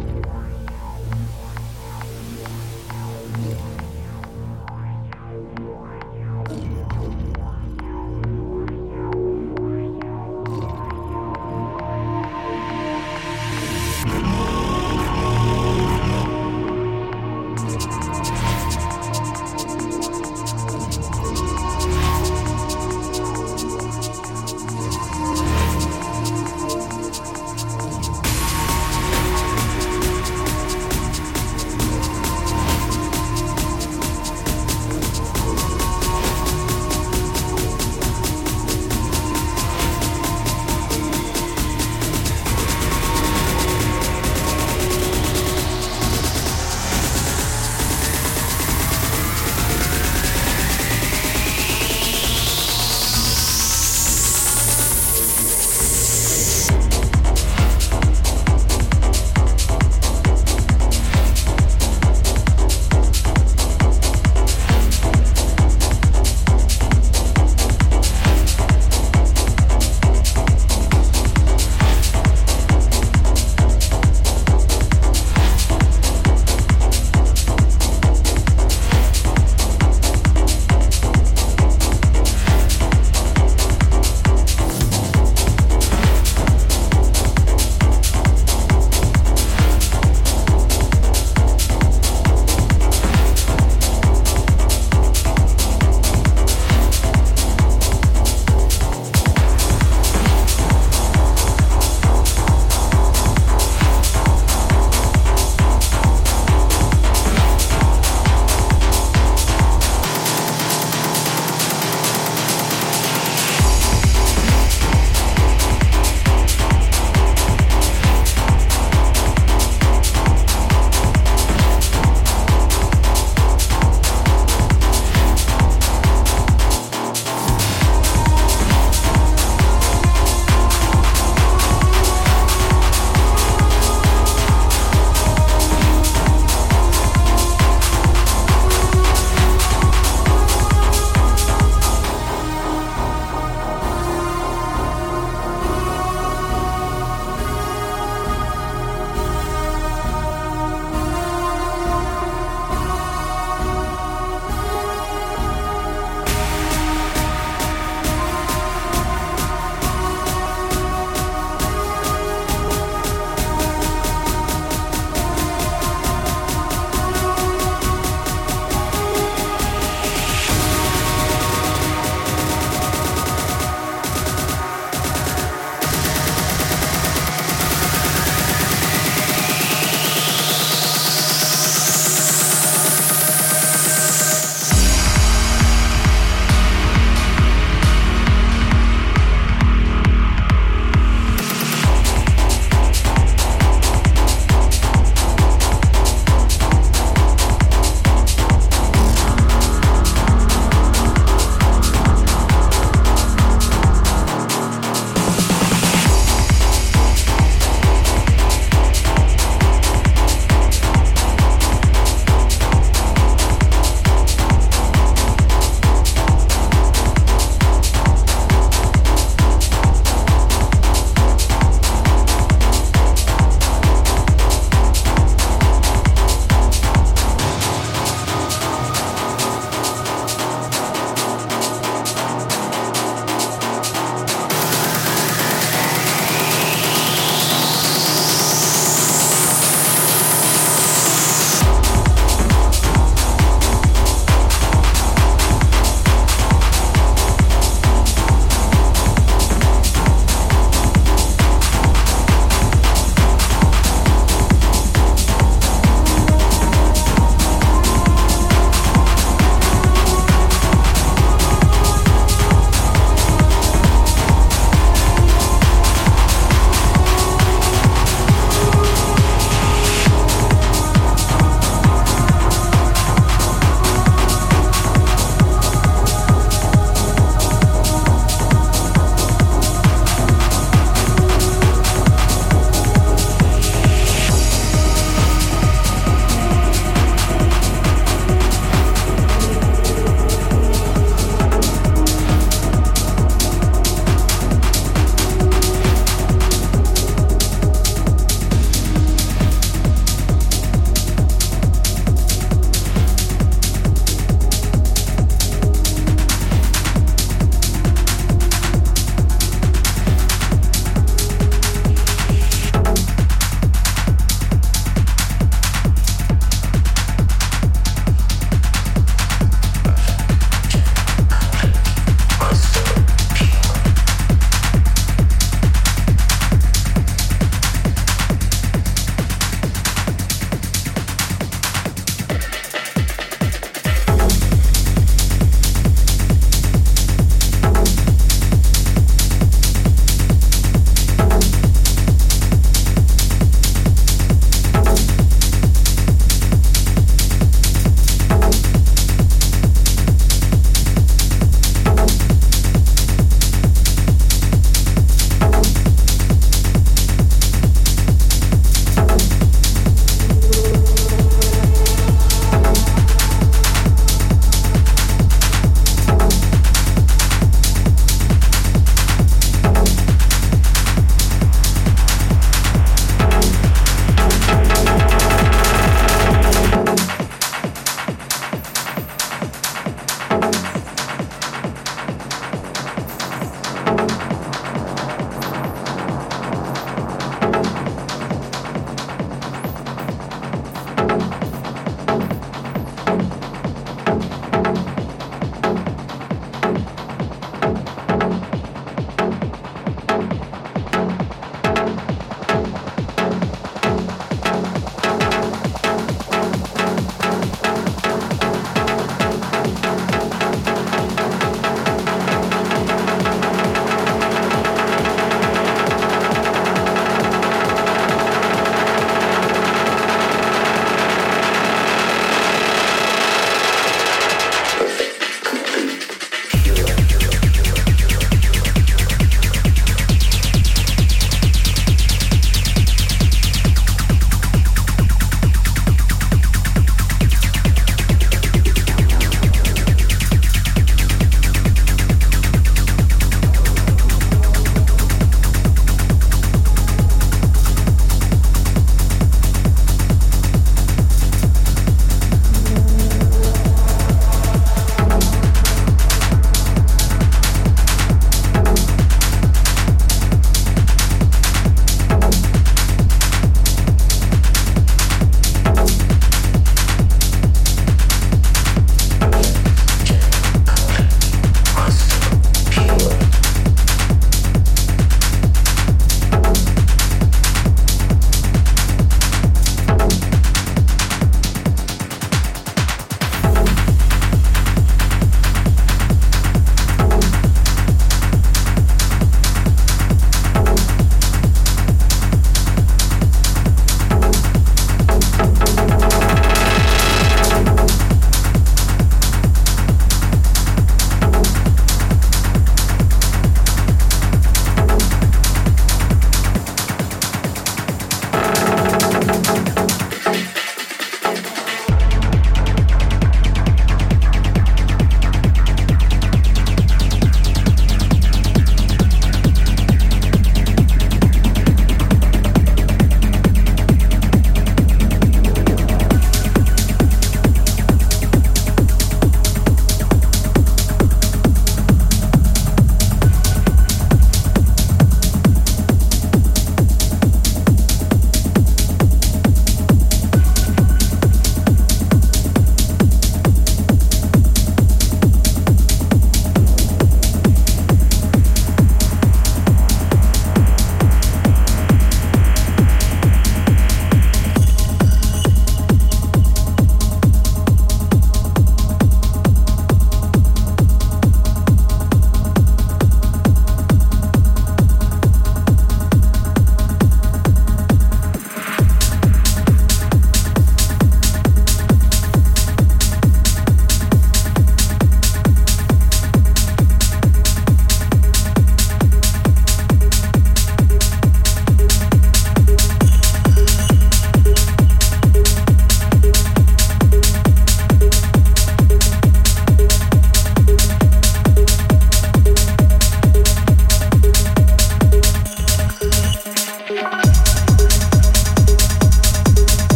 you.